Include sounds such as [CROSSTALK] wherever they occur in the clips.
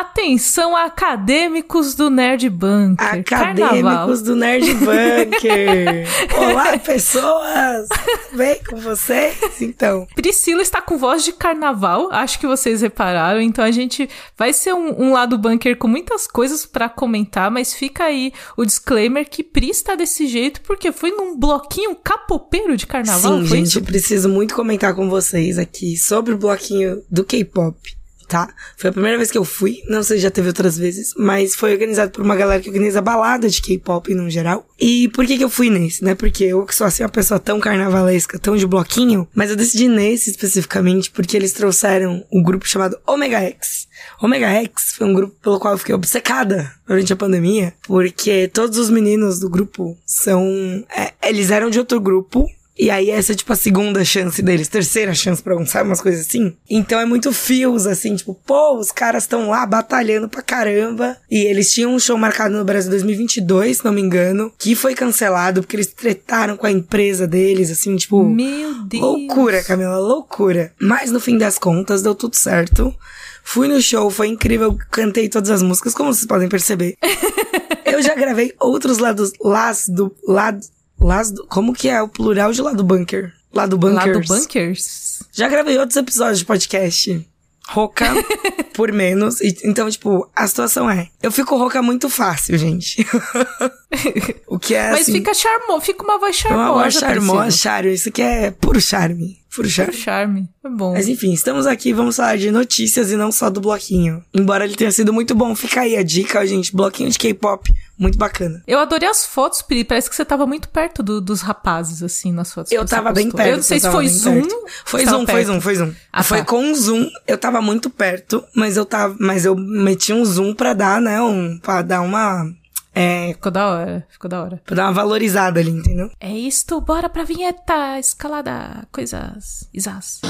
Atenção, acadêmicos do Nerd Bunker. Acadêmicos Carnaval. do Nerd [LAUGHS] Bunker. Olá, [LAUGHS] pessoas! Bem com vocês? Então. Priscila está com voz de carnaval, acho que vocês repararam. Então a gente vai ser um, um lado bunker com muitas coisas para comentar, mas fica aí o disclaimer que Pri está desse jeito porque foi num bloquinho capopeiro de carnaval. Sim, gente, isso? preciso muito comentar com vocês aqui sobre o bloquinho do K-pop tá? Foi a primeira vez que eu fui, não sei se já teve outras vezes, mas foi organizado por uma galera que organiza balada de K-pop no geral. E por que que eu fui nesse, né? Porque eu que sou assim uma pessoa tão carnavalesca, tão de bloquinho, mas eu decidi nesse especificamente porque eles trouxeram um grupo chamado Omega X. Omega X foi um grupo pelo qual eu fiquei obcecada durante a pandemia, porque todos os meninos do grupo são. É, eles eram de outro grupo, e aí essa é tipo a segunda chance deles, terceira chance pra um, sabe? Umas coisas assim. Então é muito fios, assim, tipo, pô, os caras estão lá batalhando pra caramba. E eles tinham um show marcado no Brasil 2022, se não me engano, que foi cancelado porque eles tretaram com a empresa deles, assim, tipo. Meu Deus! Loucura, Camila, loucura. Mas no fim das contas, deu tudo certo. Fui no show, foi incrível, cantei todas as músicas, como vocês podem perceber. [LAUGHS] Eu já gravei outros lados, las do, lado, Lado, como que é o plural de lado bunker? Lado bunkers. Lado bunkers. Já gravei outros episódios de podcast. Roca [LAUGHS] por menos. E, então, tipo, a situação é. Eu fico rouca muito fácil, gente. [LAUGHS] o que é Mas assim, fica charmoso, fica uma voz charmosa. uma voz charmosa, charme. Isso aqui é puro charme. Puro charme. Puro charme. É bom. Mas enfim, estamos aqui, vamos falar de notícias e não só do bloquinho. Embora ele tenha sido muito bom, fica aí a dica, gente. Bloquinho de K-pop, muito bacana. Eu adorei as fotos, Pri. Parece que você tava muito perto do- dos rapazes, assim, nas fotos. Eu tava bem perto. Eu não sei eu se foi zoom. Foi zoom, foi zoom, foi zoom. Ah, foi tá. com um zoom, eu tava muito perto, mas eu tava, mas eu meti um zoom pra dar, né, um, pra dar uma, é, Ficou da hora, ficou da hora. pra dar uma valorizada ali, entendeu? É isto, bora pra vinheta, escalada, coisas, isas.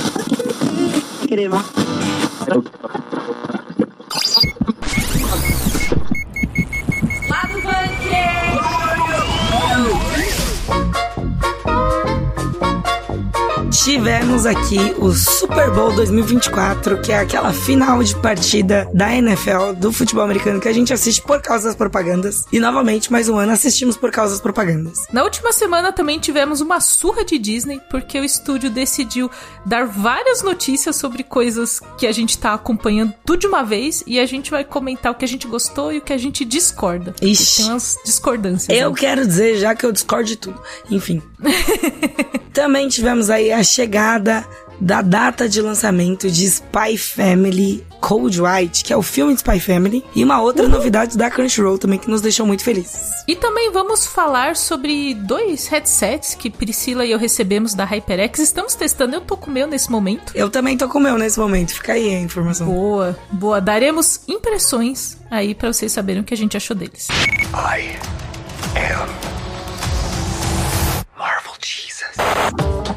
Tivemos aqui o Super Bowl 2024, que é aquela final de partida da NFL, do futebol americano, que a gente assiste por causa das propagandas. E novamente, mais um ano, assistimos por causa das propagandas. Na última semana também tivemos uma surra de Disney, porque o estúdio decidiu dar várias notícias sobre coisas que a gente tá acompanhando tudo de uma vez, e a gente vai comentar o que a gente gostou e o que a gente discorda. Ixi. Tem umas discordâncias. Eu né? quero dizer já que eu discordo de tudo. Enfim. [LAUGHS] Também tivemos aí a chegada da data de lançamento de Spy Family Cold White, que é o filme de Spy Family, e uma outra novidade da Crunchyroll também que nos deixou muito felizes. E também vamos falar sobre dois headsets que Priscila e eu recebemos da HyperX. Estamos testando, eu tô com o meu nesse momento. Eu também tô com o meu nesse momento, fica aí a informação. Boa, boa. Daremos impressões aí pra vocês saberem o que a gente achou deles. I am Bye.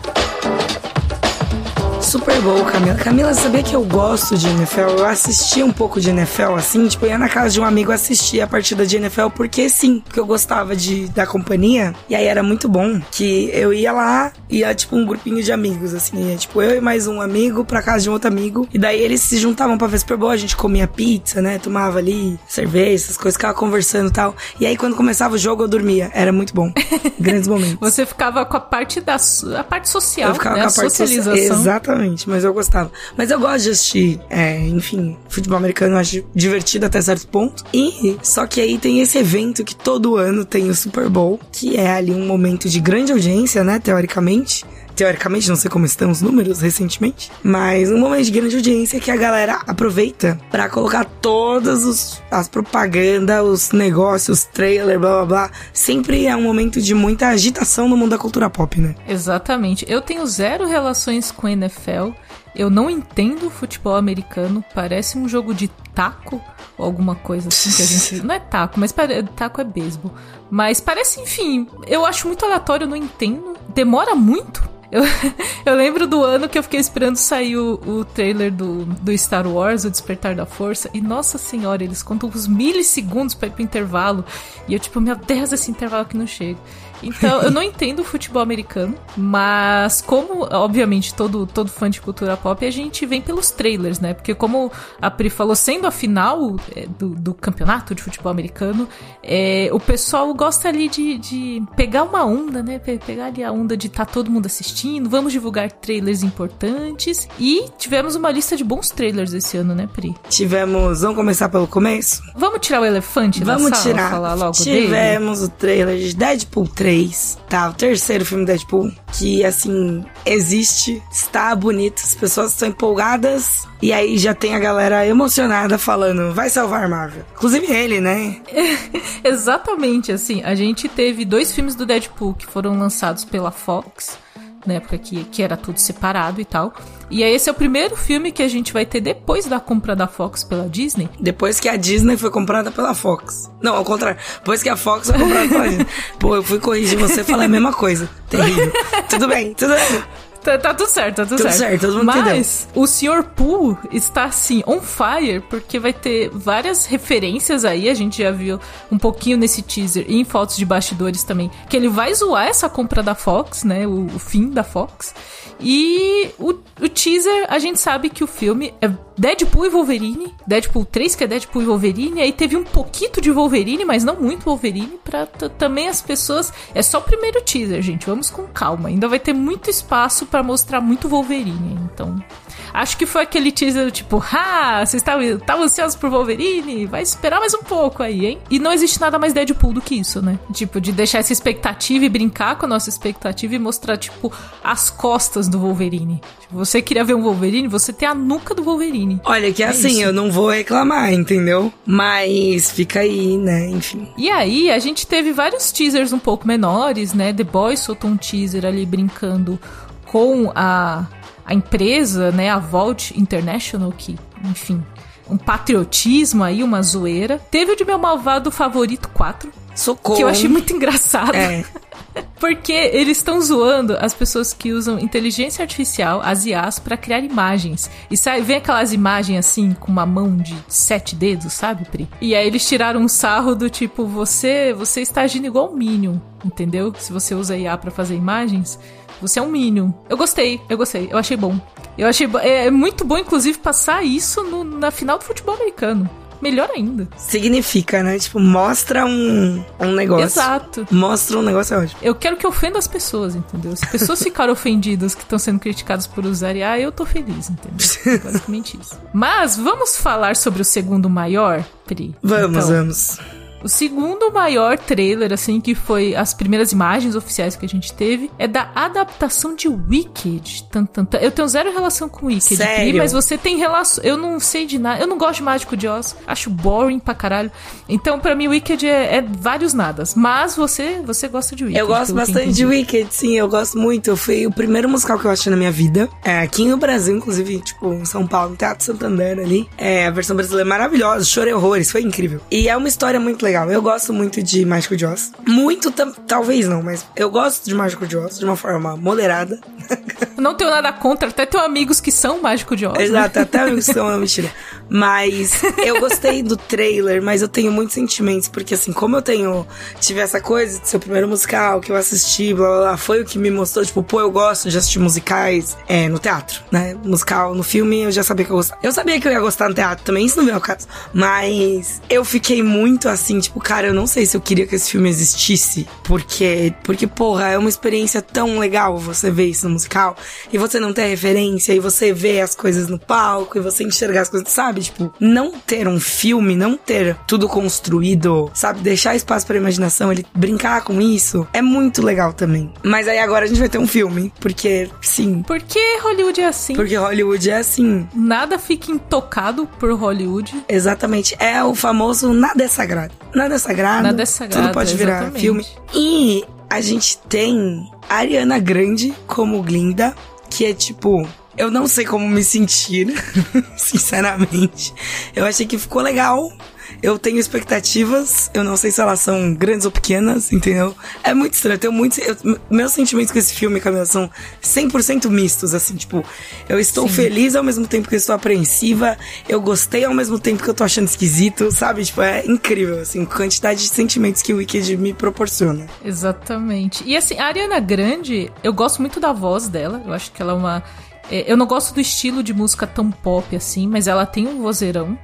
Super Bowl, Camila. Camila, sabia que eu gosto de NFL? Eu assisti um pouco de NFL, assim, tipo, eu ia na casa de um amigo assistir a partida de NFL, porque sim, porque eu gostava de, da companhia, e aí era muito bom que eu ia lá, ia tipo um grupinho de amigos, assim, ia, tipo eu e mais um amigo pra casa de um outro amigo, e daí eles se juntavam pra ver Super Bowl, a gente comia pizza, né, tomava ali cerveja, essas coisas, ficava conversando e tal, e aí quando começava o jogo eu dormia, era muito bom, grandes [LAUGHS] momentos. Você ficava com a parte da a parte social, Eu ficava né? com a a parte socialização. Exatamente, mas eu gostava. Mas eu gosto de assistir, é, enfim, futebol americano eu acho divertido até certo ponto. E só que aí tem esse evento que todo ano tem o Super Bowl, que é ali um momento de grande audiência, né, teoricamente. Teoricamente, não sei como estão os números recentemente, mas um momento de grande audiência que a galera aproveita pra colocar todas os, as propagandas, os negócios, os trailers, blá blá blá. Sempre é um momento de muita agitação no mundo da cultura pop, né? Exatamente. Eu tenho zero relações com NFL. Eu não entendo futebol americano. Parece um jogo de taco ou alguma coisa assim que a gente. [LAUGHS] Não é taco, mas pare... taco é beisebol. Mas parece, enfim, eu acho muito aleatório, eu não entendo. Demora muito. Eu, [LAUGHS] eu lembro do ano que eu fiquei esperando sair o, o trailer do, do Star Wars, O Despertar da Força, e nossa senhora, eles contam uns milissegundos pra ir pro intervalo. E eu, tipo, meu Deus, esse intervalo que não chega. Então, eu não entendo o futebol americano, mas como, obviamente, todo, todo fã de cultura pop, a gente vem pelos trailers, né? Porque como a Pri falou, sendo a final é, do, do campeonato de futebol americano, é, o pessoal gosta ali de, de pegar uma onda, né? Pegar ali a onda de estar tá todo mundo assistindo, vamos divulgar trailers importantes. E tivemos uma lista de bons trailers esse ano, né, Pri? Tivemos, vamos começar pelo começo? Vamos tirar o elefante vamos da sala, tirar. falar logo Tivemos dele? o trailer de Deadpool 3 3, tá? O terceiro filme Deadpool, que assim, existe, está bonito, as pessoas estão empolgadas, e aí já tem a galera emocionada falando, vai salvar Marvel. Inclusive ele, né? [LAUGHS] Exatamente, assim, a gente teve dois filmes do Deadpool que foram lançados pela Fox na época que, que era tudo separado e tal. E esse é o primeiro filme que a gente vai ter depois da compra da Fox pela Disney. Depois que a Disney foi comprada pela Fox. Não, ao contrário. Depois que a Fox foi comprada pela Disney. Pô, eu fui corrigir você e falei a mesma coisa. Terrível. tudo bem, tudo bem. Tá, tá, tudo certo, tá tudo, tudo certo. certo todo mundo Mas entendeu. o Sr. Pooh está assim, on fire, porque vai ter várias referências aí. A gente já viu um pouquinho nesse teaser e em fotos de bastidores também. Que ele vai zoar essa compra da Fox, né? O, o fim da Fox. E o, o teaser, a gente sabe que o filme é Deadpool e Wolverine. Deadpool 3, que é Deadpool e Wolverine. Aí teve um pouquinho de Wolverine, mas não muito Wolverine. Pra também as pessoas. É só o primeiro teaser, gente. Vamos com calma. Ainda vai ter muito espaço para mostrar muito Wolverine. Então, acho que foi aquele teaser tipo, ah, vocês estavam ansiosos por Wolverine? Vai esperar mais um pouco aí, hein? E não existe nada mais Deadpool do que isso, né? Tipo, de deixar essa expectativa e brincar com a nossa expectativa e mostrar, tipo, as costas do Wolverine. Tipo, você queria ver um Wolverine, você tem a nuca do Wolverine. Olha, que é assim, isso. eu não vou reclamar, entendeu? Mas fica aí, né? Enfim. E aí, a gente teve vários teasers um pouco menores, né? The Boys soltou um teaser ali brincando com a, a empresa, né, a Vault International, que, enfim, um patriotismo aí, uma zoeira. Teve o de meu malvado favorito 4. Socorro. Que eu achei muito engraçado. É. [LAUGHS] Porque eles estão zoando as pessoas que usam inteligência artificial, as IAs, para criar imagens. E sai, vem aquelas imagens assim, com uma mão de sete dedos, sabe, Pri? E aí eles tiraram um sarro do tipo, você, você está agindo igual um Minion, entendeu? Se você usa IA para fazer imagens. Você é um Minion. Eu gostei, eu gostei, eu achei bom. Eu achei é, é muito bom, inclusive, passar isso no, na final do futebol americano. Melhor ainda. Significa, né? Tipo, mostra um, um negócio. Exato. Mostra um negócio é ótimo. Eu quero que ofenda as pessoas, entendeu? Se pessoas ficarem [LAUGHS] ofendidas que estão sendo criticadas por usar IA, eu tô feliz, entendeu? Basicamente isso. Mas vamos falar sobre o segundo maior, Pri? Vamos, então, vamos. O segundo maior trailer, assim, que foi as primeiras imagens oficiais que a gente teve, é da adaptação de Wicked. Tan, tan, tan. Eu tenho zero relação com Wicked, Sério? mas você tem relação. Eu não sei de nada. Eu não gosto de Mágico de Oz. Acho boring pra caralho. Então, pra mim, Wicked é, é vários nadas. Mas você, você gosta de Wicked. Eu gosto bastante de Wicked, sim. Eu gosto muito. Foi o primeiro musical que eu achei na minha vida. É, aqui no Brasil, inclusive, tipo, em São Paulo, no Teatro Santander ali. É, a versão brasileira é maravilhosa. Chorei horrores. Foi incrível. E é uma história muito legal legal. Eu gosto muito de Mágico de Oz. Muito, talvez não, mas eu gosto de Mágico de Oz de uma forma moderada. [LAUGHS] Não tenho nada contra, até tenho amigos que são Mágico de Oz. Né? Exato, até amigos que são, é mentira. [LAUGHS] Mas eu gostei do trailer, mas eu tenho muitos sentimentos, porque assim, como eu tenho, tive essa coisa de ser o primeiro musical que eu assisti, blá blá blá, foi o que me mostrou, tipo, pô, eu gosto de assistir musicais é, no teatro, né? Musical, no filme, eu já sabia que eu gostava. Eu sabia que eu ia gostar no teatro também, isso não é o caso. Mas eu fiquei muito assim, tipo, cara, eu não sei se eu queria que esse filme existisse, porque, porque porra, é uma experiência tão legal você ver isso no musical, e você não ter referência, e você ver as coisas no palco, e você enxergar as coisas, sabe? Tipo, não ter um filme, não ter tudo construído, sabe? Deixar espaço pra imaginação, ele brincar com isso, é muito legal também. Mas aí agora a gente vai ter um filme, porque, sim. Porque Hollywood é assim. Porque Hollywood é assim. Nada fica intocado por Hollywood. Exatamente. É o famoso nada é sagrado. Nada é sagrado. Nada é sagrado. Tudo pode virar exatamente. filme. E a gente tem a Ariana Grande como Glinda, que é tipo. Eu não sei como me sentir, [LAUGHS] sinceramente. Eu achei que ficou legal. Eu tenho expectativas, eu não sei se elas são grandes ou pequenas, entendeu? É muito estranho, eu tenho muitos. eu- meus sentimentos com esse filme, Camila, são 100% mistos, assim, tipo, eu estou feliz ao mesmo tempo que eu estou apreensiva, eu gostei ao mesmo tempo que eu tô achando esquisito, sabe? Tipo, é incrível, assim, a quantidade de sentimentos que o Wicked me proporciona. Exatamente. E assim, a Ariana Grande, eu gosto muito da voz dela. Eu acho que ela é uma. é, Eu não gosto do estilo de música tão pop assim, mas ela tem um vozeirão.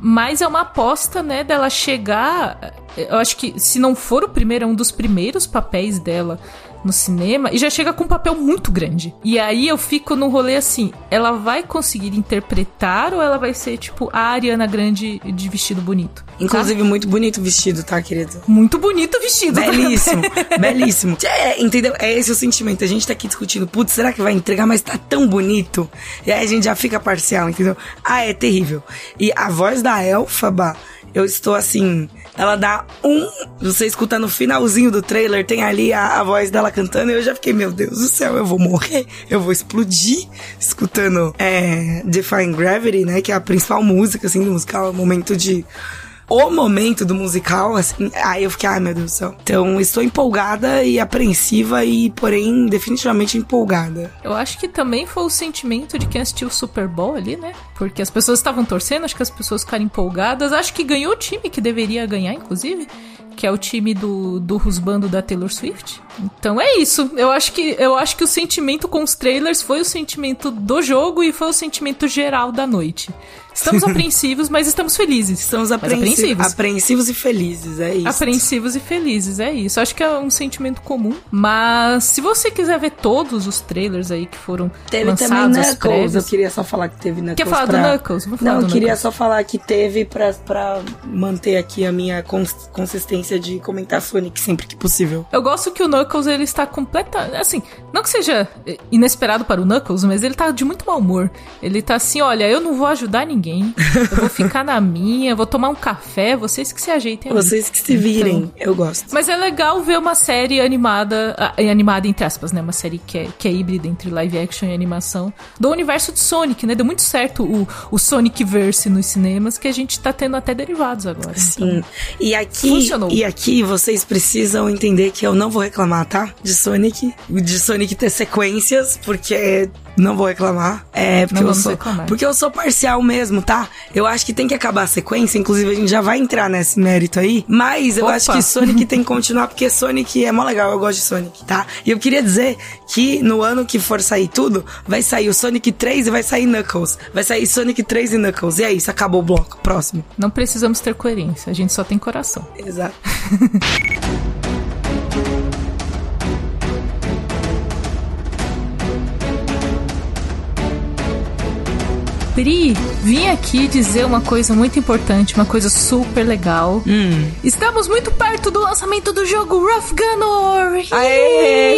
Mas é uma aposta, né, dela chegar. Eu acho que se não for o primeiro, é um dos primeiros papéis dela no cinema e já chega com um papel muito grande. E aí eu fico no rolê assim: ela vai conseguir interpretar ou ela vai ser tipo a Ariana Grande de vestido bonito? Inclusive, muito bonito o vestido, tá, querido? Muito bonito o vestido. Belíssimo, [LAUGHS] belíssimo. É, entendeu? É esse o sentimento. A gente tá aqui discutindo, putz, será que vai entregar? Mas tá tão bonito. E aí a gente já fica parcial, entendeu? Ah, é terrível. E a voz da Elfaba, eu estou assim. Ela dá um. Você escuta no finalzinho do trailer, tem ali a, a voz dela cantando, e eu já fiquei, meu Deus do céu, eu vou morrer, eu vou explodir escutando é, Defying Gravity, né? Que é a principal música, assim, do musical, é momento de o momento do musical, assim, aí eu fiquei, ai meu Deus do céu. Então, estou empolgada e apreensiva e, porém, definitivamente empolgada. Eu acho que também foi o sentimento de quem assistiu o Super Bowl ali, né? Porque as pessoas estavam torcendo, acho que as pessoas ficaram empolgadas. Acho que ganhou o time que deveria ganhar, inclusive, que é o time do, do rusbando da Taylor Swift. Então é isso. Eu acho que eu acho que o sentimento com os trailers foi o sentimento do jogo e foi o sentimento geral da noite. Estamos apreensivos, mas estamos felizes. Estamos apreensivos, apreensivos e felizes, é isso. Apreensivos e felizes, é isso. Acho que é um sentimento comum. Mas se você quiser ver todos os trailers aí que foram Teve também lançados, os Knuckles, prévios. eu queria só falar que teve Knuckles Quer falar do pra... Knuckles? Vou falar Não, do eu queria Knuckles. só falar que teve pra, pra manter aqui a minha cons- consistência de comentar Sonic sempre que possível. Eu gosto que o Knuckles ele está completa, assim, não que seja inesperado para o Knuckles, mas ele tá de muito mau humor. Ele tá assim, olha, eu não vou ajudar ninguém. Eu vou ficar na minha, vou tomar um café, vocês que se ajeitem. Vocês que se virem, eu gosto. Mas é legal ver uma série animada, animada entre aspas, né? Uma série que é, que é híbrida entre live action e animação do universo de Sonic, né? Deu muito certo o, o Sonic Verse nos cinemas, que a gente tá tendo até derivados agora. Sim. E aqui, Funcionou. e aqui vocês precisam entender que eu não vou reclamar, tá? De Sonic, de Sonic ter sequências, porque não vou reclamar. É, porque eu sou, reclamar. porque eu sou parcial mesmo, tá? Eu acho que tem que acabar a sequência, inclusive a gente já vai entrar nesse mérito aí, mas eu Opa. acho que Sonic tem que continuar porque Sonic é mó legal, eu gosto de Sonic, tá? E eu queria dizer que no ano que for sair tudo, vai sair o Sonic 3 e vai sair Knuckles. Vai sair Sonic 3 e Knuckles. E é isso, acabou o bloco. Próximo. Não precisamos ter coerência, a gente só tem coração. Exato. [LAUGHS] Pri, vim aqui dizer uma coisa muito importante, uma coisa super legal. Hum. Estamos muito perto do lançamento do jogo Rough Gunner! Aê!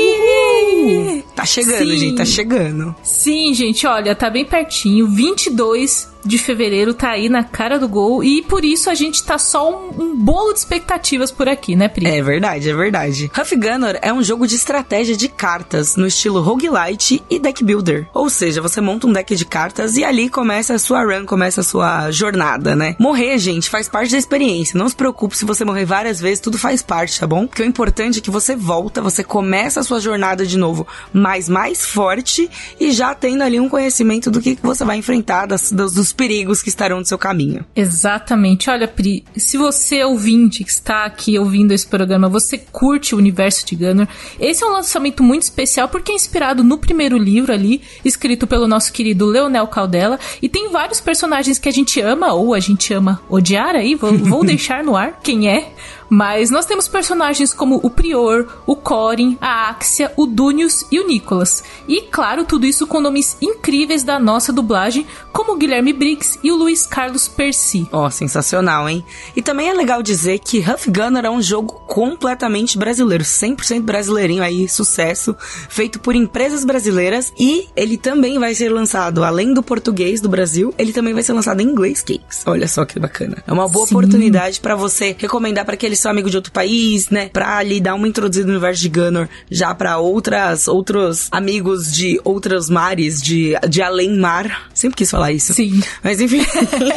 Uhul! Tá chegando, Sim. gente, tá chegando. Sim, gente, olha, tá bem pertinho. 22 de fevereiro tá aí na cara do gol. E por isso a gente tá só um, um bolo de expectativas por aqui, né, Pri? É verdade, é verdade. Huff Gunner é um jogo de estratégia de cartas no estilo roguelite e deck builder. Ou seja, você monta um deck de cartas e ali começa a sua run, começa a sua jornada, né? Morrer, gente, faz parte da experiência. Não se preocupe se você morrer várias vezes, tudo faz parte, tá bom? Porque o importante é que você volta, você começa a sua jornada de novo, mais mais forte e já tendo ali um conhecimento do que que você vai enfrentar, das, dos, dos perigos que estarão no seu caminho. Exatamente. Olha, Pri, se você ouvinte que está aqui ouvindo esse programa, você curte o universo de Gunner, esse é um lançamento muito especial porque é inspirado no primeiro livro ali, escrito pelo nosso querido Leonel Caldela, e tem vários personagens que a gente ama ou a gente ama odiar aí, vou, vou [LAUGHS] deixar no ar quem é. Mas nós temos personagens como o Prior, o Corin, a Axia, o Dunius e o Nicholas. E, claro, tudo isso com nomes incríveis da nossa dublagem, como o Guilherme Briggs e o Luiz Carlos Percy. Ó, sensacional, hein? E também é legal dizer que Huff Gunner é um jogo completamente brasileiro, 100% brasileirinho aí, sucesso, feito por empresas brasileiras e ele também vai ser lançado, além do português do Brasil, ele também vai ser lançado em inglês, Cakes. Olha só que bacana. É uma boa Sim. oportunidade pra você recomendar pra aqueles um amigo de outro país, né? Pra ali dar uma introduzida no universo de Gunner já pra outras, outros amigos de outros mares, de, de além mar. Sempre quis falar isso. Sim. Mas enfim.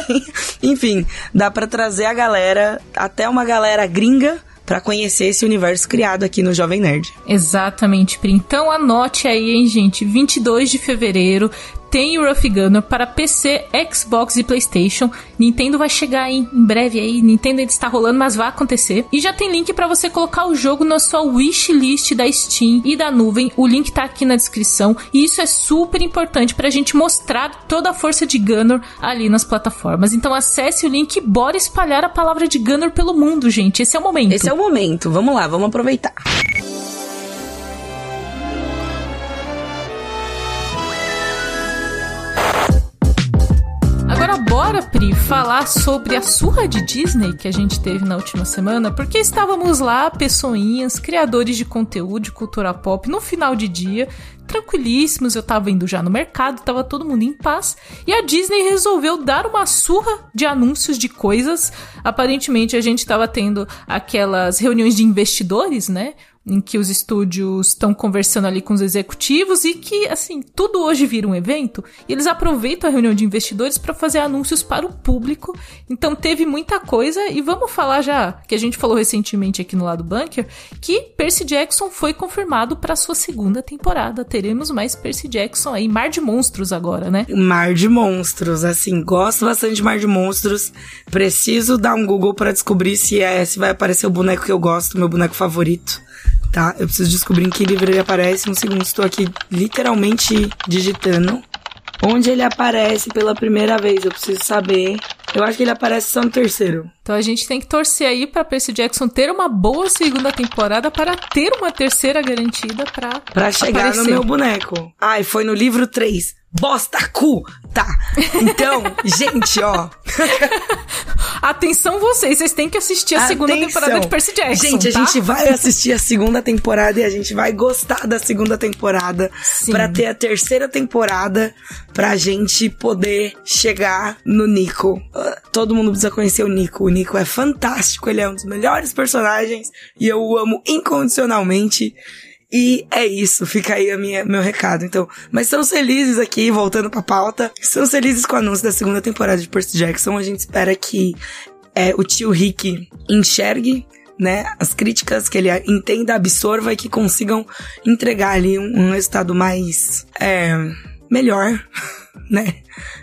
[LAUGHS] enfim, dá pra trazer a galera, até uma galera gringa, pra conhecer esse universo criado aqui no Jovem Nerd. Exatamente, Pri. Então anote aí, hein, gente. 22 de fevereiro tem o Rough Gunner para PC, Xbox e PlayStation. Nintendo vai chegar em breve aí. Nintendo ainda está rolando, mas vai acontecer. E já tem link para você colocar o jogo na sua wishlist da Steam e da nuvem. O link tá aqui na descrição. E isso é super importante pra gente mostrar toda a força de Gunner ali nas plataformas. Então acesse o link e bora espalhar a palavra de Gunner pelo mundo, gente. Esse é o momento. Esse é o momento. Vamos lá, vamos aproveitar. Falar sobre a surra de Disney que a gente teve na última semana, porque estávamos lá, pessoinhas, criadores de conteúdo de cultura pop, no final de dia, tranquilíssimos, eu tava indo já no mercado, tava todo mundo em paz, e a Disney resolveu dar uma surra de anúncios de coisas. Aparentemente a gente tava tendo aquelas reuniões de investidores, né? Em que os estúdios estão conversando ali com os executivos e que, assim, tudo hoje vira um evento e eles aproveitam a reunião de investidores para fazer anúncios para o público. Então teve muita coisa e vamos falar já, que a gente falou recentemente aqui no lado Bunker, que Percy Jackson foi confirmado para sua segunda temporada. Teremos mais Percy Jackson aí, Mar de Monstros agora, né? Mar de Monstros, assim, gosto bastante de Mar de Monstros. Preciso dar um Google para descobrir se é, se vai aparecer o boneco que eu gosto, meu boneco favorito. Tá, eu preciso descobrir em que livro ele aparece. Um segundo, estou aqui literalmente digitando. Onde ele aparece pela primeira vez, eu preciso saber. Eu acho que ele aparece só no terceiro. Então a gente tem que torcer aí pra Percy Jackson ter uma boa segunda temporada para ter uma terceira garantida pra. Pra chegar aparecer. no meu boneco. Ai, foi no livro 3. Bosta cu! Tá. Então, [LAUGHS] gente, ó. Atenção vocês, vocês têm que assistir a segunda Atenção. temporada de Percy Jackson. Gente, a tá? gente vai assistir a segunda temporada e a gente vai gostar da segunda temporada pra ter a terceira temporada pra gente poder chegar no Nico. Ah, Todo mundo precisa conhecer o Nico. O Nico é fantástico, ele é um dos melhores personagens e eu o amo incondicionalmente. E é isso, fica aí a minha, meu recado. Então, mas estamos felizes aqui, voltando pra pauta. Estamos felizes com o anúncio da segunda temporada de Percy Jackson. A gente espera que é, o tio Rick enxergue, né, as críticas, que ele entenda, absorva e que consigam entregar ali um, um resultado mais, é, melhor, [LAUGHS] né,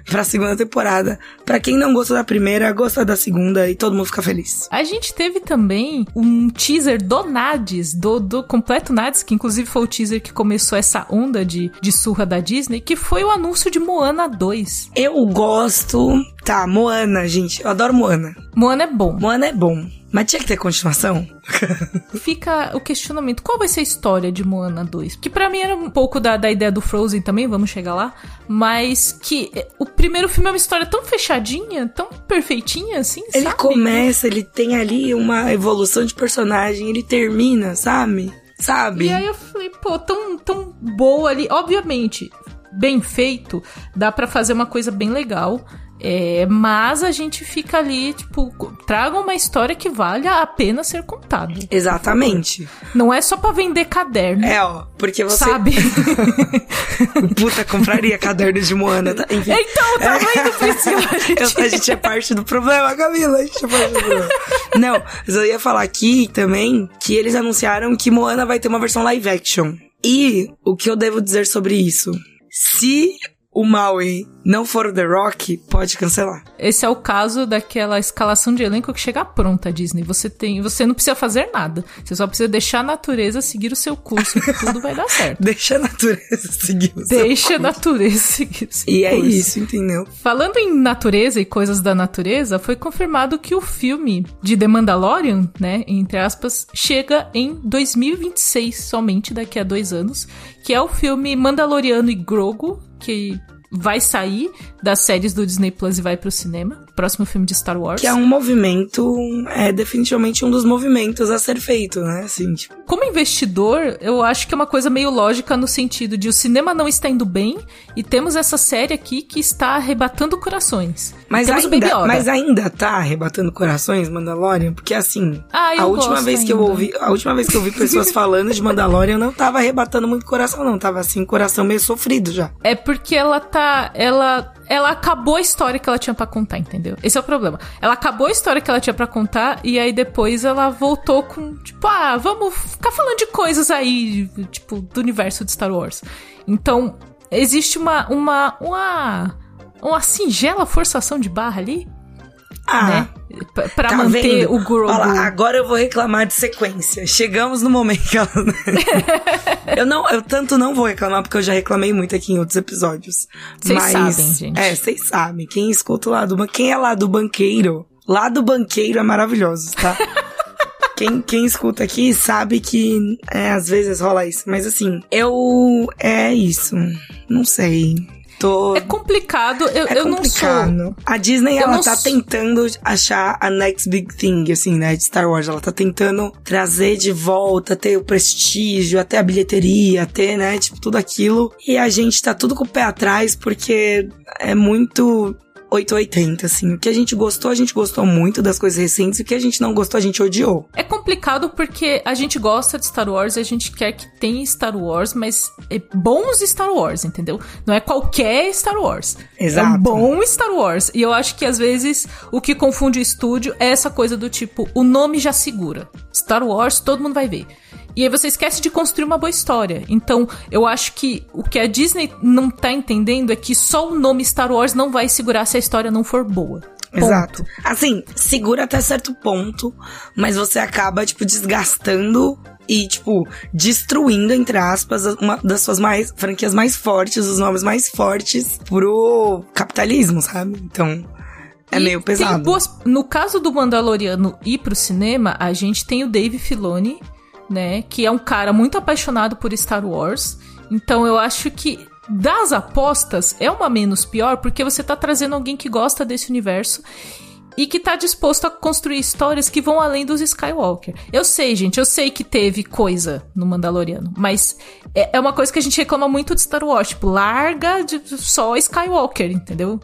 pra segunda temporada. Pra quem não gostou da primeira, gosta da segunda e todo mundo fica feliz. A gente teve também um teaser do Nades, do, do completo Nades, que inclusive foi o teaser que começou essa onda de, de surra da Disney, que foi o anúncio de Moana 2. Eu gosto, tá, Moana, gente, eu adoro Moana. Moana é bom. Moana é bom. Mas tinha que ter continuação? Fica o questionamento: qual vai ser a história de Moana 2? Que pra mim era um pouco da, da ideia do Frozen também, vamos chegar lá. Mas que eh, o primeiro filme é uma história tão fechadinha, tão perfeitinha assim, Ele sabe? começa, ele tem ali uma evolução de personagem, ele termina, sabe? Sabe? E aí eu falei, pô, tão, tão boa ali. Obviamente, bem feito, dá pra fazer uma coisa bem legal. É, mas a gente fica ali, tipo, traga uma história que vale a pena ser contada. Exatamente. Não é só pra vender caderno. É, ó, porque você. Sabe? [LAUGHS] Puta, compraria caderno de Moana, tá? Enfim. então, tá vendo, Priscila? A gente é parte do problema, Camila. A gente é parte do problema. Não, mas eu ia falar aqui também que eles anunciaram que Moana vai ter uma versão live action. E o que eu devo dizer sobre isso? Se o Maui não for o The Rock, pode cancelar. Esse é o caso daquela escalação de elenco que chega pronta, Disney. Você tem, você não precisa fazer nada. Você só precisa deixar a natureza seguir o seu curso, que tudo vai dar certo. [LAUGHS] Deixa a natureza seguir o seu Deixa a curso. natureza seguir o seu E é curso. isso, entendeu? Falando em natureza e coisas da natureza, foi confirmado que o filme de The Mandalorian, né, entre aspas, chega em 2026, somente daqui a dois anos, que é o filme Mandaloriano e Grogu, que vai sair das séries do Disney Plus e vai pro cinema. Próximo filme de Star Wars. Que é um movimento, é definitivamente um dos movimentos a ser feito, né? Assim, tipo, Como investidor, eu acho que é uma coisa meio lógica no sentido de o cinema não está indo bem e temos essa série aqui que está arrebatando corações. mas temos ainda, mas ainda tá arrebatando corações Mandalorian, porque assim, Ah, eu a última vez que eu ainda. ouvi, a última vez que eu ouvi pessoas [LAUGHS] falando de Mandalorian não tava arrebatando muito coração não, tava assim, coração meio sofrido já. É porque ela tá. Ela. Ela acabou a história que ela tinha pra contar, entendeu? Esse é o problema. Ela acabou a história que ela tinha pra contar e aí depois ela voltou com, tipo, ah, vamos ficar falando de coisas aí, tipo, do universo de Star Wars. Então, existe uma. uma. uma. uma singela forçação de barra ali, Ah, né? Pra, pra Tá manter vendo? o Grogu. Olha lá, agora eu vou reclamar de sequência. Chegamos no momento que ela... [LAUGHS] eu não, eu tanto não vou reclamar porque eu já reclamei muito aqui em outros episódios. Vocês sabem, gente. É, vocês sabem. Quem escuta lá do quem é lá do banqueiro, lá do banqueiro é maravilhoso, tá? [LAUGHS] Quem, quem escuta aqui sabe que é, às vezes rola isso. Mas assim, eu. É isso. Não sei. Tô. É complicado, eu, É eu não sou. complicado. A Disney, Eu ela tá sou- tentando achar a next big thing, assim, né, de Star Wars. Ela tá tentando trazer de volta, ter o prestígio, até a bilheteria, ter, né, tipo, tudo aquilo. E a gente tá tudo com o pé atrás, porque é muito 880, assim. O que a gente gostou, a gente gostou muito das coisas recentes. E o que a gente não gostou, a gente odiou. É complicado porque a gente gosta de Star Wars e a gente quer que tenha Star Wars, mas é bons Star Wars, entendeu? Não é qualquer Star Wars. É Exato. um bom Star Wars. E eu acho que às vezes o que confunde o estúdio é essa coisa do tipo, o nome já segura. Star Wars, todo mundo vai ver. E aí você esquece de construir uma boa história. Então, eu acho que o que a Disney não tá entendendo é que só o nome Star Wars não vai segurar se a história não for boa. Ponto. Exato. Assim, segura até certo ponto, mas você acaba, tipo, desgastando e, tipo, destruindo, entre aspas, uma das suas mais franquias mais fortes, os nomes mais fortes pro capitalismo, sabe? Então, é E meio pesado. boas- no caso do Mandaloriano ir pro cinema, a gente tem o Dave Filoni, né? Que é um cara muito apaixonado por Star Wars. Então eu acho que das apostas é uma menos pior, porque você tá trazendo alguém que gosta desse universo. E que tá disposto a construir histórias que vão além dos Skywalker. Eu sei, gente, eu sei que teve coisa no Mandaloriano, mas é, é uma coisa que a gente reclama muito de Star Wars. Tipo, larga de só Skywalker, entendeu?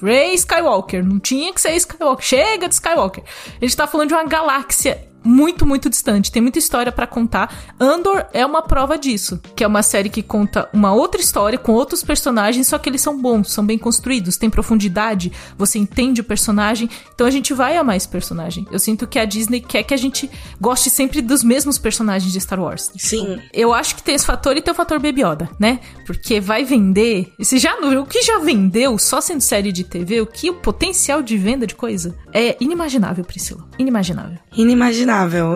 Rey Skywalker, não tinha que ser Skywalker. Chega de Skywalker. A gente tá falando de uma galáxia muito, muito distante. Tem muita história pra contar. Andor é uma prova disso. Que é uma série que conta uma outra história com outros personagens, só que eles são bons, são bem construídos, tem profundidade, você entende o personagem. Então a gente vai amar esse personagem. Eu sinto que a Disney quer que a gente goste sempre dos mesmos personagens de Star Wars. Sim. Eu acho que tem esse fator e tem o fator Baby Yoda, né? Porque vai vender. Se já o que já vendeu só sendo série de TV, o que o potencial de venda de coisa é inimaginável, Priscila. Inimaginável. Inimaginável.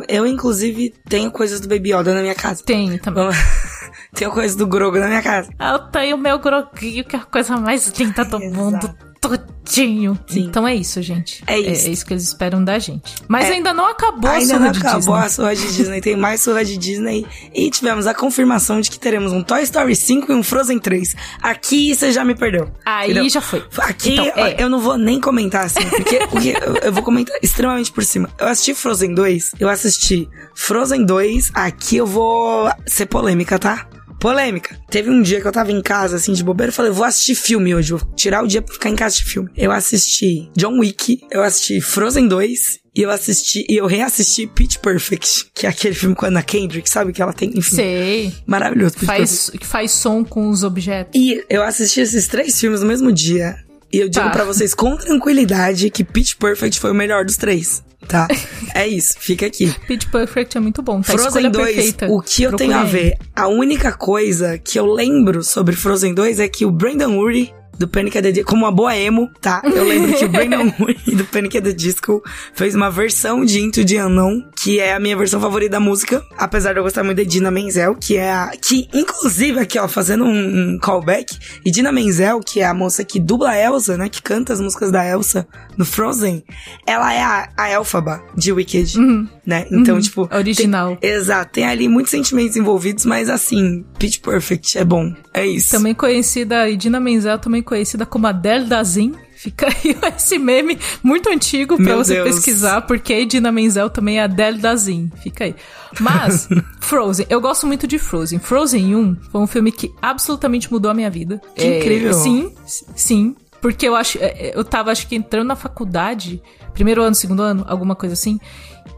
Eu, inclusive, tenho coisas do Baby Yoda na minha casa. Tenho também. [LAUGHS] tenho coisas do Grogu na minha casa. Eu tenho meu groguinho, que é a coisa mais linda do Exato. mundo. Todinho. Sim. Então é isso, gente. É isso. É, isso que eles esperam da gente. Mas É. ainda não acabou a Ainda surra não de acabou Disney. a surra de Disney, tem mais surra de Disney. E tivemos a confirmação de que teremos um Toy Story 5 e um Frozen 3. Aqui você já me perdeu. Aí entendeu? já foi. Aqui Então, é. eu não vou nem comentar assim, porque [LAUGHS] o que- eu, eu vou comentar extremamente por cima. Eu assisti Frozen 2, eu assisti Frozen 2, aqui eu vou ser polêmica, tá? Polêmica. Teve um dia que eu tava em casa, assim, de bobeira, eu falei, vou assistir filme hoje, vou tirar o dia pra ficar em casa de filme. Eu assisti John Wick, eu assisti Frozen 2, e eu assisti, e eu reassisti Pitch Perfect, que é aquele filme com a Anna Kendrick, sabe? Que ela tem, enfim, Sei. maravilhoso. Pitch. Faz, que faz som com os objetos. E eu assisti esses três filmes no mesmo dia. E eu digo Tá. pra vocês com tranquilidade que Pitch Perfect foi o melhor dos três. Tá? [LAUGHS] é isso, fica aqui. Pitch Perfect é muito bom. Tá Frozen escolha 2, perfeita. o que eu tenho a ver? A única coisa que eu lembro sobre Frozen 2 é que o Brandon Urie do Panic! at the Disco, como uma boa emo, tá? Eu lembro que o [LAUGHS] Brandon Urie do Panic! at the Disco fez uma versão de Into the Unknown, que é a minha versão favorita da música, apesar de eu gostar muito de Dina Menzel, que é a... que, inclusive, aqui, ó, fazendo um, um callback, e Dina Menzel, que é a moça que dubla a Elsa, né, que canta as músicas da Elsa no Frozen, ela é a, a Elphaba de Wicked, né? Então, Uhum. tipo... tem- Original. Exato, tem ali muitos sentimentos envolvidos, mas assim, Pitch Perfect é bom. É isso. Também conhecida, Idina Menzel, também conhecida como Adele Dazin, Fica aí [LAUGHS] esse meme muito antigo pra Meu você Deus. pesquisar, porque a Idina Menzel também é a Adele Dazin. Fica aí. Mas, [LAUGHS] Frozen, eu gosto muito de Frozen. Frozen 1 foi um filme que absolutamente mudou a minha vida. Que incrível. Sim, sim. Porque eu acho. é, Eu tava, acho que entrando na faculdade, primeiro ano, segundo ano, alguma coisa assim.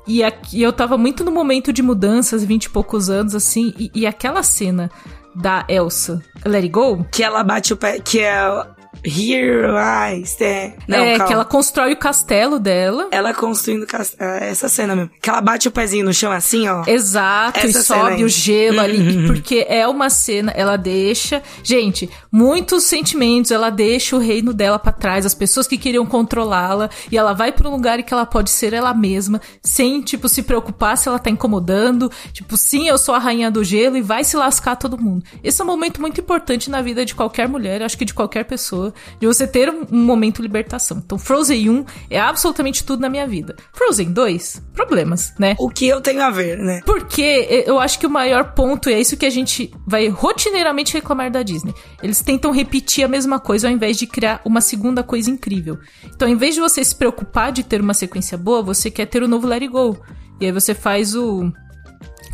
E aqui eu tava muito no momento de mudanças, vinte e poucos anos, assim, e, e aquela cena da Elsa, Let It Go, Que ela bate o pé, que é Here I stand. Não, é calma. que ela constrói o castelo dela. Ela construindo cast... é, essa cena mesmo. Que ela bate o pezinho no chão assim, ó. Exato, Essa e sobe aí. o gelo ali, [LAUGHS] porque é uma cena, ela deixa, gente, muitos sentimentos, ela deixa o reino dela pra trás, as pessoas que queriam controlá-la, e ela vai pra um lugar em que ela pode ser ela mesma, sem, tipo, se preocupar se ela tá incomodando, tipo, sim, eu sou a rainha do gelo, e vai se lascar todo mundo. Esse é um momento muito importante na vida de qualquer mulher, acho que de qualquer pessoa, de você ter um, momento de libertação. Então, Frozen 1 é absolutamente tudo na minha vida. Frozen 2, problemas, né? O que eu tenho a ver, né? Porque eu acho que o maior ponto, e é isso que a gente vai rotineiramente reclamar da Disney. Eles tentam repetir a mesma coisa ao invés de criar uma segunda coisa incrível. Então, ao invés de você se preocupar de ter uma sequência boa, você quer ter o novo Let It Go. E aí você faz o.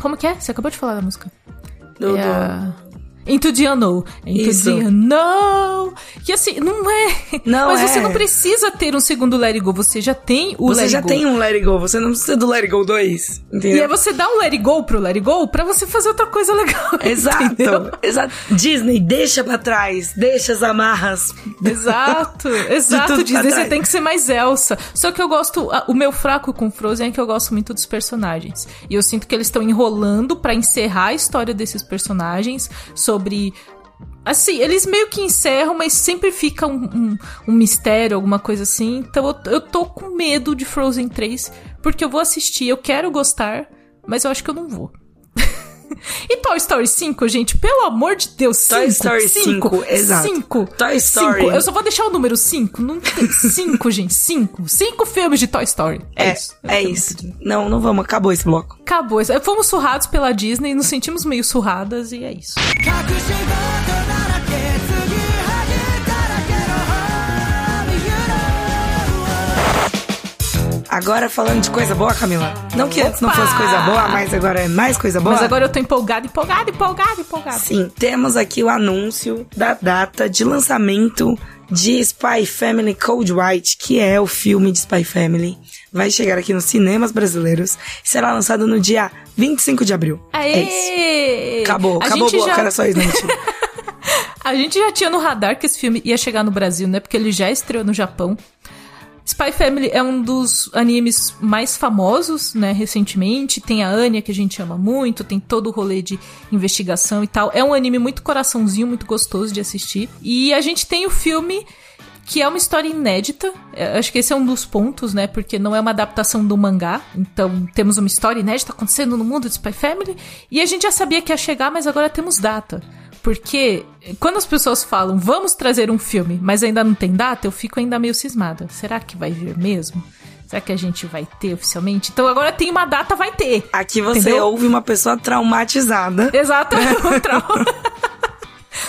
Como que é? Você acabou de falar da música. Do- É do- a- Into the Unknown. Into Isso. the Unknown. Que assim, não é. Não Mas é. você não precisa ter um segundo Let It Go. Você já tem o Você Let já It Go. tem um Let It Go, você não precisa do Let It Go 2. E Entendeu? aí você dá um let it go pro let it go pra você fazer outra coisa legal. [LAUGHS] Exato, exato. Disney, deixa pra trás, deixa as amarras. Exato, [LAUGHS] exato, Disney. Você tem que ser mais Elsa. Só que eu gosto. O meu fraco com Frozen é que eu gosto muito dos personagens. E eu sinto que eles estão enrolando pra encerrar a história desses personagens sobre. Assim, eles meio que encerram, mas sempre fica um, um, um mistério, alguma coisa assim. Então eu, eu tô com medo de Frozen 3, porque eu vou assistir, eu quero gostar, mas eu acho que eu não vou. E Toy Story 5, gente, pelo amor de Deus, Toy cinco, Story cinco, 5, exato. 5. Toy Story. Cinco. Eu só vou deixar o número 5. Não tem 5, [LAUGHS] gente. 5. 5 filmes de Toy Story. É, É, isso. é isso. Não, não vamos, acabou esse bloco. Acabou. Fomos surrados pela Disney, nos sentimos meio surradas e é isso. Agora falando de coisa boa, Camila. Não que antes não Opa! fosse coisa boa, mas agora é mais coisa boa. Mas agora eu tô empolgada, empolgada, empolgada, empolgada. Sim, temos aqui o anúncio da data de lançamento de Spy Family Cold White, que é o filme de Spy Family. Vai chegar aqui nos cinemas brasileiros e será lançado no dia 25 de abril. É isso. Aê! Acabou, A acabou o gente bloco, já- era só isso, mentira. [LAUGHS] A gente já tinha no radar que esse filme ia chegar no Brasil, né? Porque ele já estreou no Japão. Spy Family é um dos animes mais famosos, né, recentemente. Tem a Anya, que a gente ama muito, tem todo o rolê de investigação e tal. É um anime muito coraçãozinho, muito gostoso de assistir. E a gente tem o filme que é uma história inédita. É, Acho que esse é um dos pontos, né? Porque não é uma adaptação do mangá. Então, temos uma história inédita acontecendo no mundo de Spy Family. E a gente já sabia que ia chegar, mas agora temos data. Porque quando as pessoas falam, vamos trazer um filme, mas ainda não tem data, eu fico ainda meio cismada. Será que vai vir mesmo? Será que a gente vai ter oficialmente? Então agora tem uma data, vai ter. Aqui você Entendeu? ouve uma pessoa traumatizada. Exato. um [LAUGHS] [LAUGHS] trauma.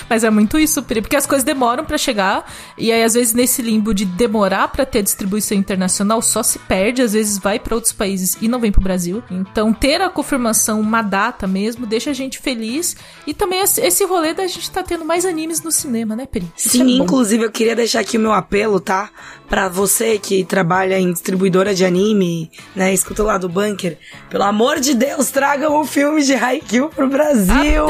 Mas é muito isso, porque as coisas demoram pra chegar e aí às vezes nesse limbo de demorar pra ter distribuição internacional só se perde, às vezes vai pra outros países e não vem pro Brasil. Então ter a confirmação, uma data mesmo, deixa a gente feliz e também esse- rolê da gente tá tendo mais animes no cinema, né, Pri? Isso Sim, é inclusive eu queria deixar aqui o meu apelo, tá? Pra você que trabalha em distribuidora de anime, né? Escuta lá do bunker. Pelo amor de Deus, tragam o filme de Haikyuu pro Brasil!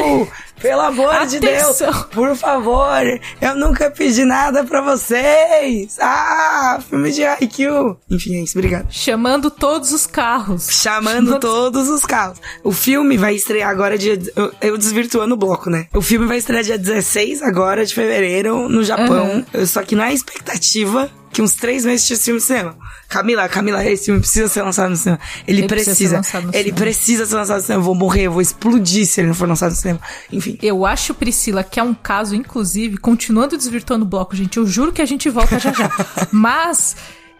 Pelo amor de Deus! Atenção. Por favor! Eu nunca pedi nada pra vocês! Ah! Filme de Haikyuu! Enfim, é isso, obrigado. Chamando todos os carros. Chamando todos os carros. O filme vai estrear agora dia. Eu, eu desvirtuando o bloco, né? O filme vai estrear dia 16 agora de fevereiro no Japão. Só que na expectativa que uns três meses tinha esse filme no cinema. Camila, Camila, esse filme precisa ser lançado no cinema. Ele, Ele precisa precisa. ser lançado no ele cinema. precisa ser lançado no cinema. Eu vou morrer, eu vou explodir se ele não for lançado no cinema. Enfim. Eu acho, Priscila, que é um caso, inclusive, continuando desvirtuando o bloco, gente, eu juro que a gente volta já já. [LAUGHS] Mas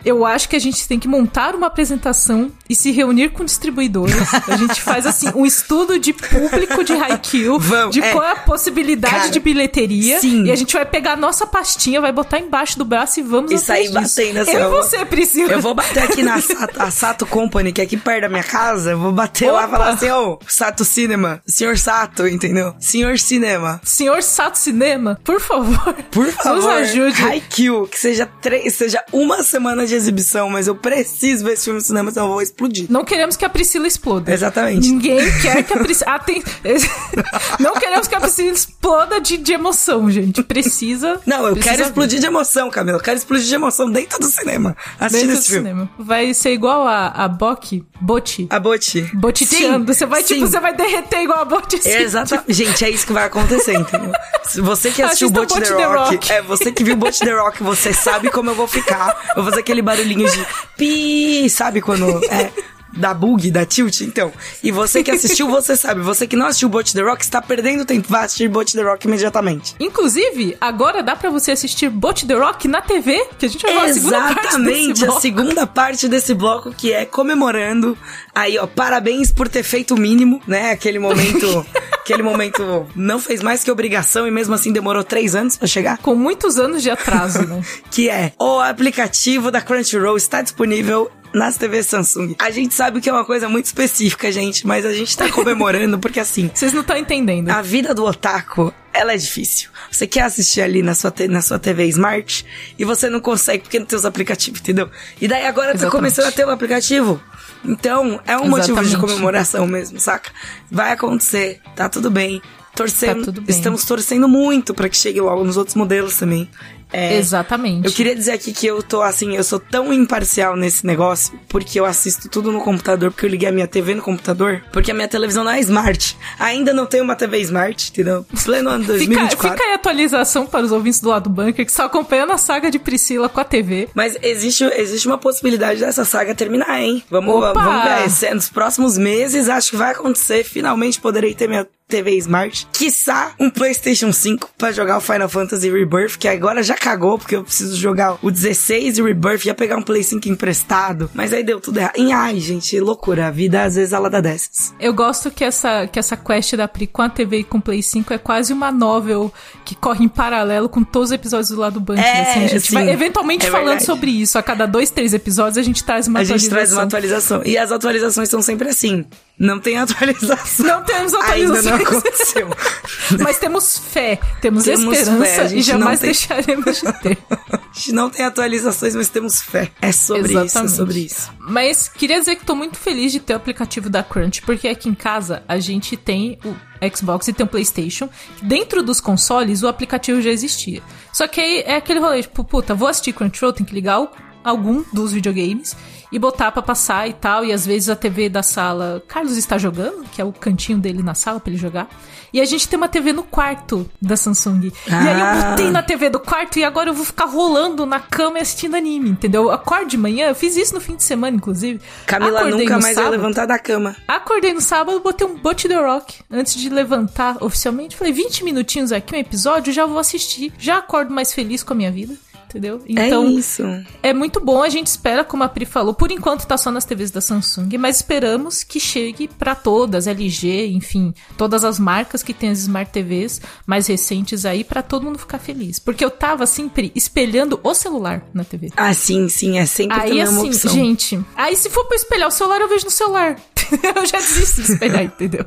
Eu acho que a gente tem que montar uma apresentação e se reunir com distribuidores. A gente faz assim um estudo de público de Haikyuu, Vamos, de é. qual é a possibilidade Cara, de bilheteria. sim. E a gente vai pegar a nossa pastinha, vai botar embaixo do braço e vamos E sair batendo assim, Eu e vou- você, Priscila. Eu vou bater aqui na Sato, a Sato Company, que é aqui perto da minha casa. Eu vou bater lá e Opa! falar assim, ô, Sato Cinema, senhor Sato, entendeu? Senhor Cinema. Senhor Sato Cinema, por favor. Por favor, Nos ajude. Haikyuu, que seja três, seja uma semana de exibição, mas eu preciso ver esse filme no cinema, senão eu vou explodir. Não queremos que a Priscila exploda. Exatamente. Ninguém [LAUGHS] quer que a Priscila. Ah, tem... [LAUGHS] Não queremos que a Priscila exploda de, de emoção, gente. Precisa. Não, eu precisa quero ver. explodir de emoção, Camila. Eu quero explodir de emoção dentro do cinema. Assistindo Dentro esse filme. cinema. Vai ser igual a, a Boki, Boti. A Boti. Botiteando. Você vai, tipo, você vai derreter igual a Boti. assim, Exatamente. [LAUGHS] Gente, é isso que vai acontecer, entendeu? Você que assistiu o Bot Bot the The Rock, Rock. é você que viu o Bot The Rock, você sabe como eu vou ficar. Eu vou fazer aquele barulhinho de pi, sabe quando é da bug, da tilt, então. E você que assistiu, você [LAUGHS] sabe. Você que não assistiu o Bot The Rock, está perdendo tempo. Vai assistir Bot The Rock imediatamente. Inclusive, agora dá pra você assistir Bot The Rock na TV, que a gente vai falar Exatamente, a segunda parte desse bloco que é comemorando. Aí, ó, parabéns por ter feito o mínimo, né? Aquele momento. [LAUGHS] aquele momento não fez mais que obrigação e mesmo assim demorou três anos pra chegar. Com muitos anos de atraso, né? [LAUGHS] Que é o aplicativo da Crunchyroll está disponível nas TVs Samsung. A gente sabe que é uma coisa muito específica, gente, mas a gente tá comemorando porque assim. Vocês não estão entendendo. A vida do otaku, ela é difícil. Você quer assistir ali na sua, na sua TV Smart e você não consegue porque não tem os aplicativos, entendeu? E daí agora tá Exatamente. começando a ter o aplicativo. Então, é um motivo de Exatamente. comemoração mesmo, saca? Vai acontecer, tá tudo bem. Torcendo, Tá tudo bem. estamos torcendo muito pra que chegue logo nos outros modelos também. É, Exatamente. eu queria dizer aqui que eu tô assim, eu sou tão imparcial nesse negócio, porque eu assisto tudo no computador, porque eu liguei a minha TV no computador, porque a minha televisão não é smart. Ainda não tenho uma TV smart, entendeu? Pleno ano [LAUGHS] Fica, 2024. fica aí a atualização para os ouvintes do lado bunker que estão acompanhando a saga de Priscila com a TV. Mas existe, existe uma possibilidade dessa saga terminar, hein? Vamos, Opa! vamos ver. Nos próximos meses, acho que vai acontecer. Finalmente poderei ter minha TV Smart. Quiçá um PlayStation 5 pra jogar o Final Fantasy Rebirth, que agora já cagou, porque eu preciso jogar o 16 e Rebirth, ia pegar um Play 5 emprestado. Mas aí deu tudo errado. E ai, gente, loucura. A vida às vezes ela dá dessas. Eu gosto que essa, que essa quest da Pri com a TV e com o Play 5 é quase uma novel que corre em paralelo com todos os episódios do lado bunker. É, assim, a gente sim, vai eventualmente é falando verdade. sobre isso. A cada dois, três episódios a gente traz uma a gente atualização. traz uma atualização. E as atualizações são sempre assim. Não tem atualização. Não temos Ainda não aconteceu. [LAUGHS] Mas temos fé, temos, Temos esperança fé, e jamais tem- deixaremos de ter. [LAUGHS] A gente não tem atualizações, mas temos fé. É sobre isso, é Exatamente. sobre isso. Mas queria dizer que tô muito feliz de ter o aplicativo da Crunch, porque aqui em casa a gente tem o Xbox e tem o PlayStation. Dentro dos consoles o aplicativo já existia. Só que aí é aquele rolê, tipo, puta, vou assistir Crunchyroll, tem que ligar o- algum dos videogames e botar pra passar e tal. E às vezes a TV da sala, Carlos está jogando, que é o cantinho dele na sala pra ele jogar. E a gente tem uma TV no quarto da Samsung. E aí eu Ah. botei na TV do quarto e agora eu vou ficar rolando na cama e assistindo anime, entendeu? Eu acordo de manhã, eu fiz isso no fim de semana, inclusive. Camila Acordei nunca mais ia sábado, levantar da cama. Acordei no sábado, botei um Bot The Rock antes de levantar oficialmente. Falei, 20 minutinhos aqui, um episódio, já vou assistir. Já acordo mais feliz com a minha vida, entendeu? Então, é isso. é muito bom, a gente espera, como a Pri falou, por enquanto tá só nas TVs da Samsung, mas esperamos que chegue pra todas, LG, enfim, todas as marcas que tem as Smart TVs mais recentes aí, pra todo mundo ficar feliz. Porque eu tava, assim, Pri, espelhando o celular na TV. Ah, sim, sim, é sempre Aí também uma assim, opção. gente, aí se for pra espelhar o celular, eu vejo no celular. [LAUGHS] eu já desisto de espelhar, entendeu?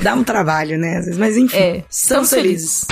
Dá um trabalho, né, às vezes, mas enfim. É, estamos estamos felizes.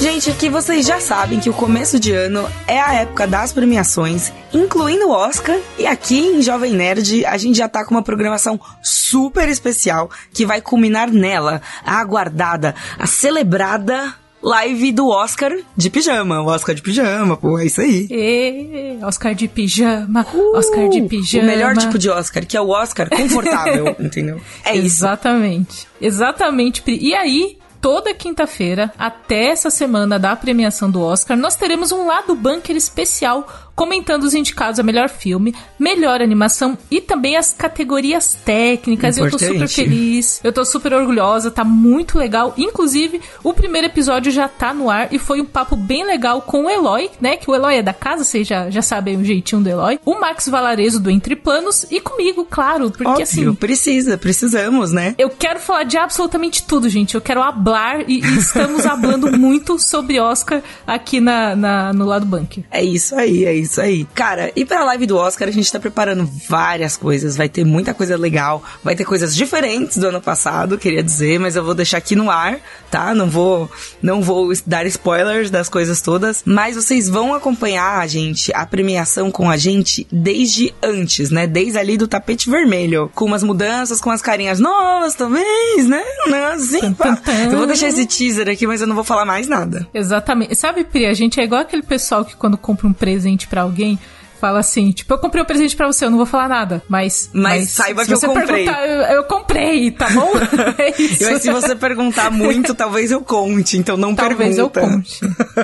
Gente, aqui vocês já sabem que o começo de ano é a época das premiações, incluindo o Oscar, e aqui em Jovem Nerd a gente já tá com uma programação super especial que vai culminar nela, a aguardada, a celebrada live do Oscar de pijama. O Oscar de pijama, pô, é isso aí. Ê, Oscar de pijama, Oscar de pijama. Uh, O melhor tipo de Oscar, que é o Oscar confortável, [LAUGHS] entendeu? É isso. Exatamente. Exatamente. Pri. E aí, toda quinta-feira, até essa semana da premiação do Oscar, nós teremos um lado bunker especial comentando os indicados a melhor filme, melhor animação e também as categorias técnicas. Eu tô super Importante. feliz, eu tô super orgulhosa, tá muito legal. Inclusive, o primeiro episódio já tá no ar e foi um papo bem legal com o Eloy, né? Que o Eloy é da casa, vocês já, já sabem o jeitinho do Eloy. O Max Valarezo do Entre Planos e comigo, claro, porque Óbvio, assim. precisa, precisamos, né? Eu quero falar de absolutamente tudo, gente. Eu quero hablar e, e estamos [LAUGHS] hablando muito sobre Oscar aqui na, na- no lado bunker. É isso aí, é isso aí. Cara, e pra live do Oscar a gente tá preparando várias coisas. Vai ter muita coisa legal, vai ter coisas diferentes do ano passado, queria dizer, mas eu vou deixar aqui no ar, tá? Não vou, não vou dar spoilers das coisas todas, mas vocês vão acompanhar, gente, a premiação com a gente desde antes, né? Desde ali do tapete vermelho, com umas mudanças, com as carinhas novas também, né? Não, assim, pá. Eu vou deixar esse teaser aqui, mas eu não vou falar mais nada. Exatamente. Sabe, Pri, a gente é igual aquele pessoal que quando compra um presente pra alguém, fala assim, tipo, eu comprei um presente pra você, eu não vou falar nada, mas... Mas saiba se que eu você comprei. perguntar, eu, eu comprei, tá bom? [LAUGHS] É isso. E aí, se você perguntar muito, talvez eu conte, então não Talvez eu pergunta. conte.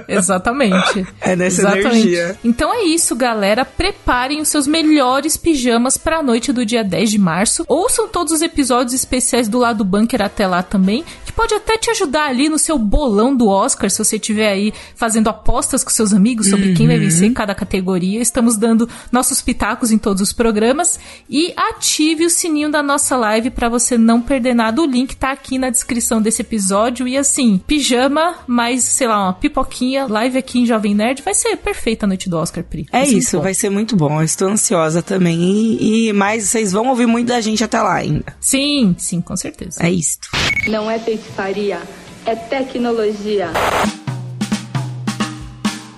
Exatamente. [LAUGHS] É nessa Exatamente. energia. Então é isso, galera. Preparem os seus melhores pijamas pra noite do dia 10 de março. Ouçam todos os episódios especiais do lado bunker até lá também, que pode até te ajudar ali no seu bolão do Oscar, se você estiver aí fazendo apostas com seus amigos sobre quem vai Uhum. vencer cada categoria. Estamos dando nossos pitacos em todos os programas e ative o sininho da nossa live pra você não perder nada. O link tá aqui na descrição desse episódio e assim, pijama mais, sei lá, uma pipoquinha, live aqui em Jovem Nerd, vai ser perfeita a noite do Oscar, Pri. É isso, bom. vai ser muito bom. Eu estou ansiosa também. E, e mais, vocês vão ouvir muito da gente até lá ainda. Sim, sim, com certeza. É isso. Não é feitiçaria, é tecnologia.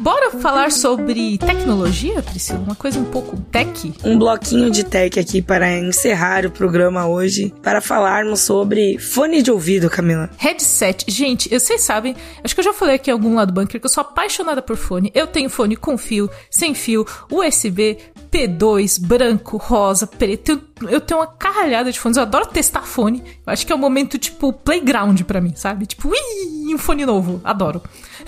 Bora falar sobre tecnologia, Priscila? Uma coisa um pouco tech? Um bloquinho de tech aqui para encerrar o programa hoje, para falarmos sobre fone de ouvido, Camila. Headset. Gente, vocês sabem, acho que eu já falei aqui em algum lado do bunker que eu sou apaixonada por fone. Eu tenho fone com fio, sem fio, USB, P2, branco, rosa, preto. Eu, eu tenho uma caralhada de fones. Eu adoro testar fone. Eu acho que é um momento, tipo, playground pra mim, sabe? Tipo, ui, um fone novo. Adoro.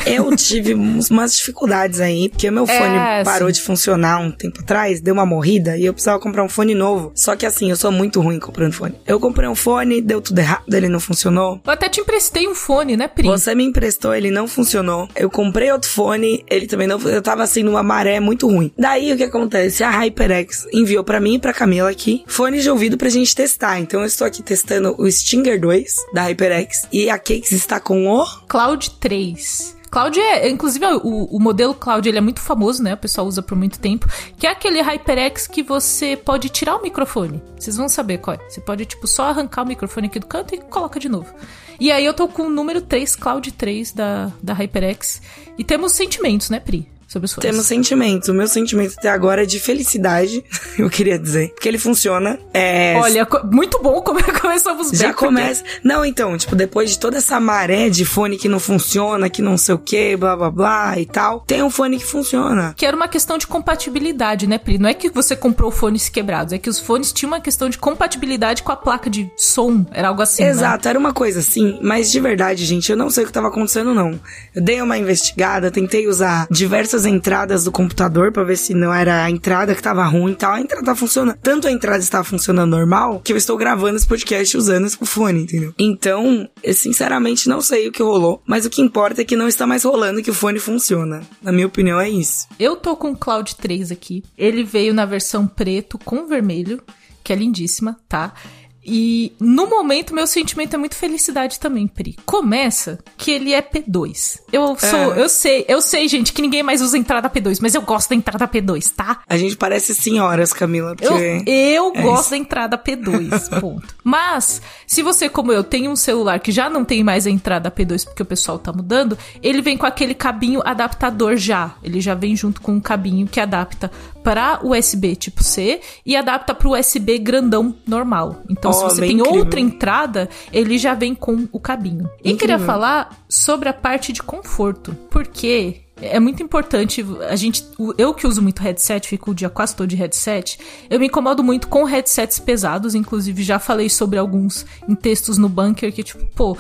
Eu tive umas dificuldades aí, porque meu fone É, parou sim. de funcionar um tempo atrás, deu uma morrida e eu precisava comprar um fone novo. Só que assim, eu sou muito ruim comprando fone. Eu comprei um fone, deu tudo errado, ele não funcionou. Eu até te emprestei um fone, né, Pri? Você me emprestou, ele não funcionou. Eu comprei outro fone, ele também não. Eu tava assim numa maré muito ruim. Daí o que acontece? A HyperX enviou pra mim e pra Camila aqui fones de ouvido pra gente testar. Então eu estou aqui testando o Stinger 2 da HyperX e a Cakes está com o Cloud 3. Cloud é, inclusive, o, o modelo Cloud ele é muito famoso, né? O pessoal usa por muito tempo. Que é aquele HyperX que você pode tirar o microfone. Vocês vão saber qual é. Você pode, tipo, só arrancar o microfone aqui do canto e coloca de novo. E aí eu tô com o número 3, Cloud 3 da, da HyperX. E temos sentimentos, né, Pri? Sobre os fones. Temos sentimentos. O meu sentimento até agora é de felicidade, [LAUGHS] eu queria dizer. Porque ele funciona. É. Olha, muito bom [LAUGHS] como começamos bem. Já porque- começa. Não, então, tipo, depois de toda essa maré de fone que não funciona, que não sei o que, blá blá blá e tal, tem um fone que funciona. Que era uma questão de compatibilidade, né, Pri? Não é que você comprou fones quebrados, é que os fones tinham uma questão de compatibilidade com a placa de som. Era algo assim, né? Exato, era uma coisa assim, mas de verdade, gente, eu não sei o que tava acontecendo, não. Eu dei uma investigada, tentei usar diversas entradas do computador pra ver se não era a entrada que tava ruim e tal. A entrada tá funcionando. Tanto a entrada estava funcionando normal, que eu estou gravando esse podcast usando esse fone, entendeu? Então, eu sinceramente não sei o que rolou, mas o que importa é que não está mais rolando que o fone funciona. Na minha opinião, é isso. Eu tô com o Cloud 3 aqui. Ele veio na versão preto com vermelho, que é lindíssima, tá? E no momento meu sentimento é muito felicidade também, Pri. Começa que ele é P2. Eu sou, É. eu sei, eu sei, gente, que ninguém mais usa entrada P2, mas eu gosto da entrada P2, tá? A gente parece senhoras, Camila, Eu, porque... eu é gosto isso. da entrada P2, ponto. Mas, se você, como eu, tem um celular que já não tem mais a entrada P2 porque o pessoal tá mudando, ele vem com aquele cabinho adaptador já. Ele já vem junto com um cabinho que adapta para USB tipo C e adapta para USB grandão normal. Então, se Oh, você bem tem incrível. outra entrada, ele já vem com o cabinho. E queria falar sobre a parte de conforto, porque é muito importante a gente, eu que uso muito headset, fico o dia quase todo de headset, eu me incomodo muito com headsets pesados, inclusive já falei sobre alguns em textos no bunker que tipo, pô,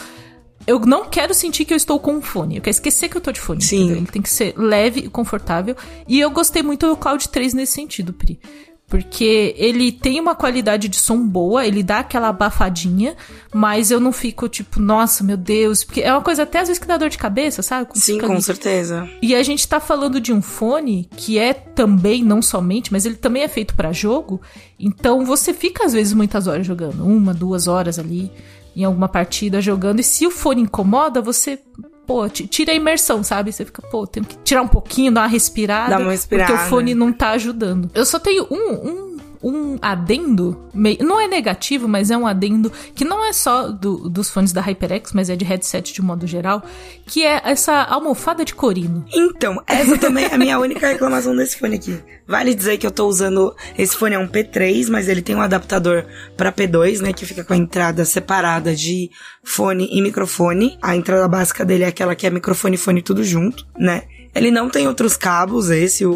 eu não quero sentir que eu estou com um fone. Eu quero esquecer que eu tô de fone. Sim. entendeu? Ele tem que ser leve e confortável. E eu gostei muito do Cloud 3 nesse sentido, Pri. Porque ele tem uma qualidade de som boa, ele dá aquela abafadinha, mas eu não fico tipo, nossa, meu Deus. Porque é uma coisa até às vezes que dá dor de cabeça, sabe? Sim, com ali- certeza. e a gente tá falando de um fone que é também, não somente, mas ele também é feito pra jogo. Então você fica às vezes muitas horas jogando, uma, duas horas ali em alguma partida jogando. E se o fone incomoda, você, pô, ti- tira a imersão, sabe? Você fica, pô, tenho que tirar um pouquinho, dar uma respirada. Dá uma respirada. Porque o fone não tá ajudando. Eu só tenho um, um, um adendo, meio, não é negativo, mas é um adendo que não é só do- dos fones da HyperX, mas é de headset de modo geral, que é essa almofada de corino. Então, essa também é a minha única reclamação desse fone aqui. Vale dizer que eu tô usando. Esse fone é um P3, mas ele tem um adaptador pra P2, né? Que fica com a entrada separada de fone e microfone. A entrada básica dele é aquela que é microfone e fone tudo junto, né? Ele não tem outros cabos, esse, o,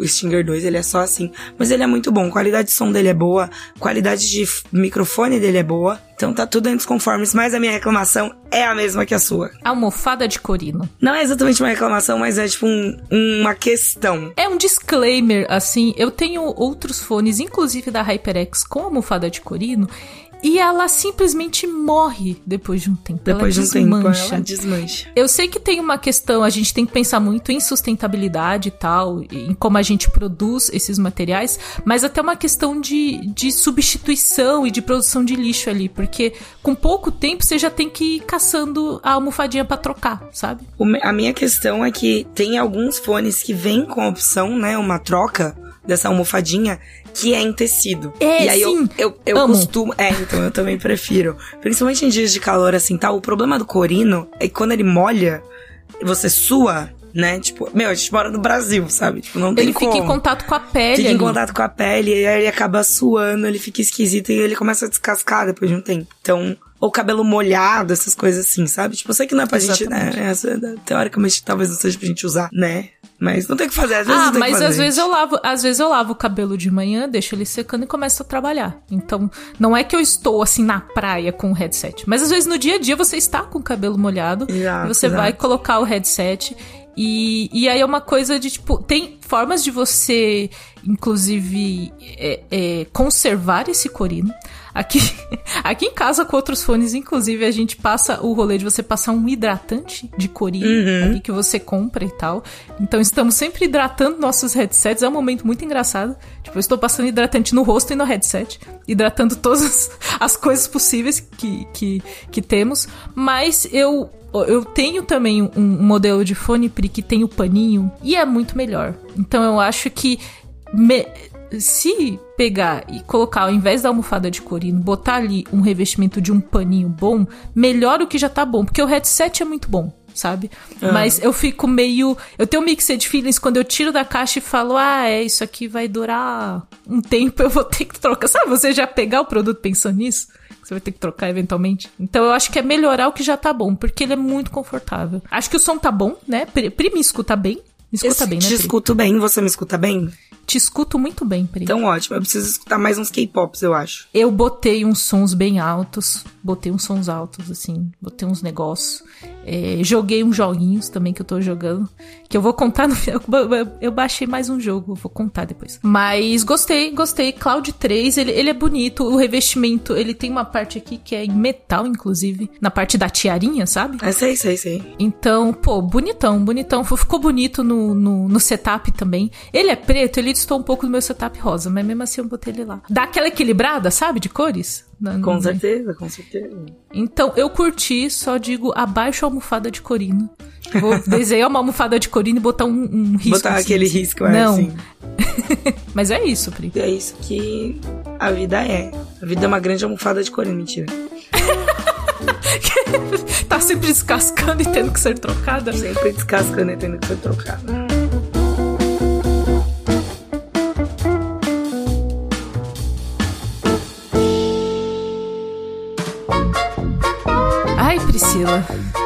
o Stinger 2, ele é só assim. Mas ele é muito bom. Qualidade de som dele é boa, qualidade de microfone dele é boa. Então tá tudo dos conformes, mas a minha reclamação é a mesma que a sua. Almofada de corino. Não é exatamente uma reclamação, mas é tipo um- uma questão. É um disclaimer, assim, eu tenho outros fones, inclusive da HyperX, com almofada de corino, e ela simplesmente morre depois de um tempo. Depois de ela um tempo, desmancha. ela desmancha. Eu sei que tem uma questão, a gente tem que pensar muito em sustentabilidade e tal, em como a gente produz esses materiais, mas até uma questão de, de substituição e de produção de lixo ali, porque com pouco tempo você já tem que ir caçando a almofadinha pra trocar, sabe? A minha questão é que tem alguns fones que vêm com a opção, né, uma troca dessa almofadinha que é em tecido. É, e aí sim. eu, eu, eu Amo. costumo. É, então eu também prefiro. Principalmente em dias de calor, assim, tal. O problema do corino é que quando ele molha, você sua, né? Tipo, meu, a gente mora no Brasil, sabe? Tipo, não tem Ele como. fica em contato com a pele Fica em contato com a pele e aí ele acaba suando, ele fica esquisito e ele começa a descascar depois de um tempo. Então, ou cabelo molhado, essas coisas assim, sabe? Tipo, eu sei que não é pra gente, né? Essa, teoricamente, talvez não seja pra gente usar, né? Mas não tem o que fazer, às vezes Ah, mas fazer. às vezes eu lavo, às vezes eu lavo o cabelo de manhã, deixo ele secando e começo a trabalhar. Então, não é que eu estou assim na praia com o headset, mas às vezes no dia a dia você está com o cabelo molhado Exato, e você exato. vai colocar o headset e, e aí é uma coisa de tipo, tem formas de você, inclusive, é, é, conservar esse corino. Aqui, [LAUGHS] aqui em casa com outros fones, inclusive, a gente passa o rolê de você passar um hidratante de corino Uhum. que você compra e tal. Então estamos sempre hidratando nossos headsets. É um momento muito engraçado. Tipo, eu estou passando hidratante no rosto e no headset, hidratando todas as, as coisas possíveis que, que, que temos. Mas eu eu tenho também um, um modelo de fone Pri que tem o paninho e é muito melhor. Então eu acho que me- se pegar e colocar ao invés da almofada de corino, botar ali um revestimento de um paninho bom, melhor o que já tá bom, porque o headset é muito bom. Sabe? Mas eu fico meio. Eu tenho um mixed feelings quando eu tiro da caixa e falo, ah, é, isso aqui vai durar um tempo, [LAUGHS] eu vou ter que trocar. Sabe, você já pegar o produto pensando nisso? Você vai ter que trocar eventualmente. Então eu acho que é melhorar o que já tá bom, porque ele é muito confortável. Acho que o som tá bom, né? Pri, Pri me escuta bem. Me escuta eu bem, né? te Pri? escuto bem, você me escuta bem? Te escuto muito bem, Pri. Então ótimo, eu preciso escutar mais uns K-pops, eu acho. Eu botei uns sons bem altos, botei uns sons altos, assim, botei uns negócios. É, joguei uns joguinhos também que eu tô jogando, que eu vou contar no final. [LAUGHS] Eu baixei mais um jogo, vou contar depois. Mas gostei, gostei. Cloud 3, ele, ele é bonito, o revestimento, ele tem uma parte aqui que é em metal, inclusive, na parte da tiarinha, sabe? É, sei, sei, sei. Então, pô, bonitão, bonitão. Ficou bonito no, no, no setup também. Ele é preto, ele distou um pouco do meu setup rosa, mas mesmo assim eu botei ele lá. Dá aquela equilibrada, sabe, de cores? Na- Com no- certeza, com certeza. Então, eu curti, só digo, abaixo a almofada de corino. Vou [LAUGHS] desenhar uma almofada de corino e botar um, um risco. Botar assim, aquele assim. risco, é Não, assim. [LAUGHS] mas é isso, Pri. É isso que a vida é. A vida é uma grande almofada de corino, mentira. [LAUGHS] Tá sempre descascando e tendo que ser trocada. Sempre descascando e tendo que ser trocado.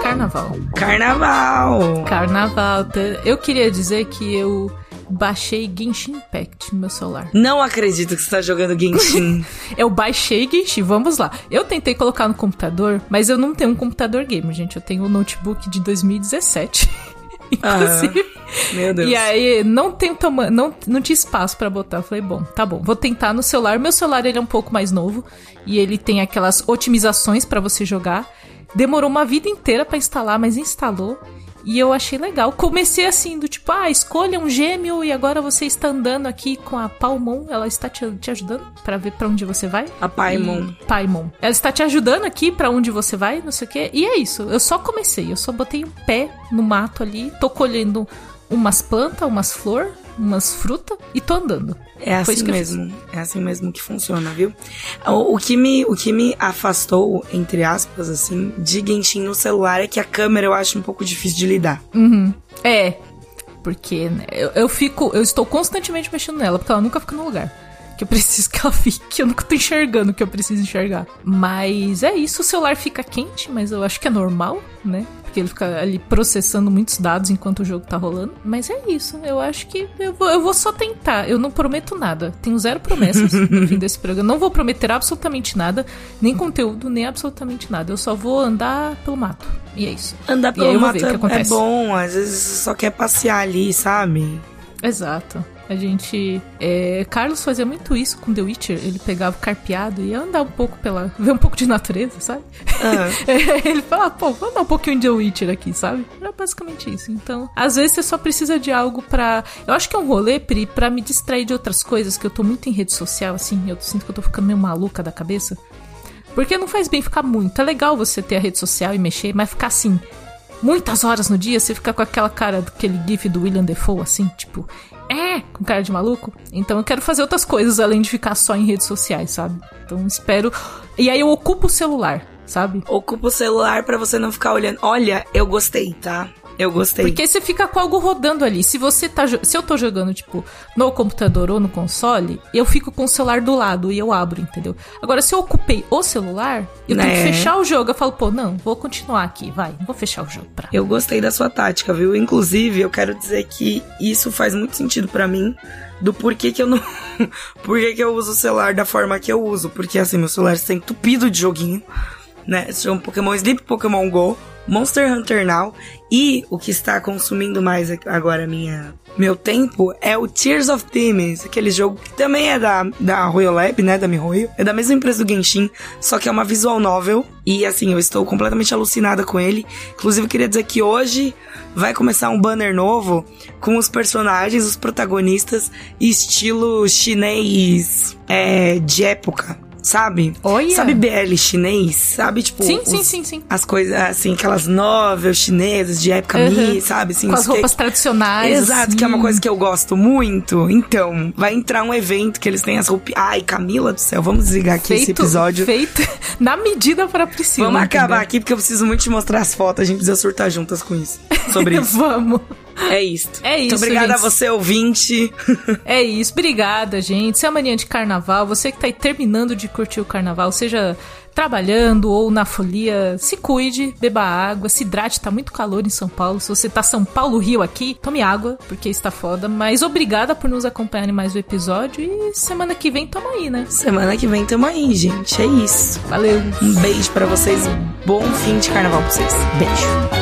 Carnaval. Carnaval! Carnaval. Eu queria dizer que eu baixei Genshin Impact no meu celular. Não acredito que você tá jogando Genshin. [LAUGHS] Eu baixei Genshin, vamos lá. Eu tentei colocar no computador, mas eu não tenho um computador gamer, gente. Eu tenho um notebook de 2017. [LAUGHS] Inclusive. Meu Deus. E aí, não tem tamanho, não, não tinha espaço pra botar. Eu falei, bom, tá bom, vou tentar no celular. Meu celular ele é um pouco mais novo e ele tem aquelas otimizações pra você jogar. Demorou uma vida inteira pra instalar, mas instalou. E eu achei legal. Comecei assim, do tipo, ah, escolha um gêmeo e agora você está andando aqui com a Palmon. Ela está te, te ajudando pra ver pra onde você vai. A Paimon. E- Paimon. Ela está te ajudando aqui pra onde você vai, não sei o quê. E é isso. Eu só comecei. Eu só botei um pé no mato ali. Tô colhendo umas plantas, umas flores, umas frutas e tô andando. É assim mesmo. É assim mesmo que funciona, viu? O, o que me, o que me afastou, entre aspas, assim, de Genshin no celular é que a câmera eu acho um pouco difícil de lidar. É, porque né, eu, eu fico, eu estou constantemente mexendo nela, porque ela nunca fica no lugar. Que eu preciso que ela fique, eu nunca tô enxergando o que eu preciso enxergar. Mas é isso, o celular fica quente, mas eu acho que é normal, né? Porque ele fica ali processando muitos dados enquanto o jogo tá rolando. Mas é isso, eu acho que eu vou, eu vou só tentar. Eu não prometo nada. Tenho zero promessas [LAUGHS] no fim desse programa. Não vou prometer absolutamente nada, nem conteúdo, nem absolutamente nada. Eu só vou andar pelo mato. E é isso. Andar pelo mato é- bom, às vezes você só quer passear ali, sabe? Exato. A gente. é, Carlos fazia muito isso com The Witcher. Ele pegava o carpeado e ia andar um pouco pela. [LAUGHS] ver um pouco de natureza, sabe? Ah. [LAUGHS] ele falava, pô, vou andar um pouquinho de The Witcher aqui, sabe? Era basicamente isso. Então, às vezes você só precisa de algo pra. Eu acho que é um rolê, Pri, pra me distrair de outras coisas, que eu tô muito em rede social, assim. Eu sinto que eu tô ficando meio maluca da cabeça. Porque não faz bem ficar muito. É legal você ter a rede social e mexer, mas ficar assim, muitas horas no dia, você fica com aquela cara daquele gif do William Defoe, assim, tipo, é, com cara de maluco. Então eu quero fazer outras coisas além de ficar só em redes sociais, sabe? Então espero. E aí eu ocupo o celular, sabe? Ocupa o celular pra você não ficar olhando. Olha, eu gostei, tá? Eu gostei. Porque você fica com algo rodando ali. Se você tá. Se eu tô jogando, tipo, no computador ou no console, eu fico com o celular do lado e eu abro, entendeu? Agora, se eu ocupei o celular, eu tenho Né? que fechar o jogo. Eu falo, pô, não, vou continuar aqui, vai, vou fechar o jogo pra. Eu gostei da sua tática, viu? Inclusive, eu quero dizer que isso faz muito sentido pra mim do porquê que eu não. [LAUGHS] porquê que eu uso o celular da forma que eu uso. Porque assim, meu celular está entupido de joguinho, né? Chama Pokémon Sleep, Pokémon Go, Monster Hunter Now. E o que está consumindo mais agora minha. Meu tempo é o Tears of Demons, aquele jogo que também é da, da Royal Lab, né? Da MiHoYo. É da mesma empresa do Genshin, só que é uma visual novel. E assim, eu estou completamente alucinada com ele. Inclusive, queria dizer que hoje vai começar um banner novo com os personagens, os protagonistas, estilo chinês é, de época. Sabe? Olha! Sabe BL chinês? Sabe, tipo... Sim, sim, os- sim, sim. As coisas, assim, aquelas novels chinesas de época Uhum. Mi, sabe? Assim, Com as roupas que- tradicionais. Exato, que é uma coisa que eu gosto muito. Então, vai entrar um evento que eles têm as roupas. Ai, Camila do céu, vamos desligar aqui esse episódio. Feito [LAUGHS] na medida para Priscila. Vamos acabar entendeu? aqui porque eu preciso muito te mostrar as fotos. A gente precisa surtar juntas com isso. Sobre [LAUGHS] isso. Vamos. É isso. É Muito isso, obrigada gente. a você, ouvinte. [LAUGHS] É isso. Obrigada, gente. Se é mania de carnaval, você que tá aí terminando de curtir o carnaval, seja trabalhando ou na folia, se cuide, beba água, se hidrate, tá muito calor em São Paulo. Se você tá São Paulo, Rio aqui, tome água, porque está foda. Mas obrigada por nos acompanhar em mais um episódio e semana que vem tamo aí, né? Semana que vem tamo aí, gente. É isso. Valeu. Um beijo pra vocês. Bom fim de carnaval pra vocês. Beijo.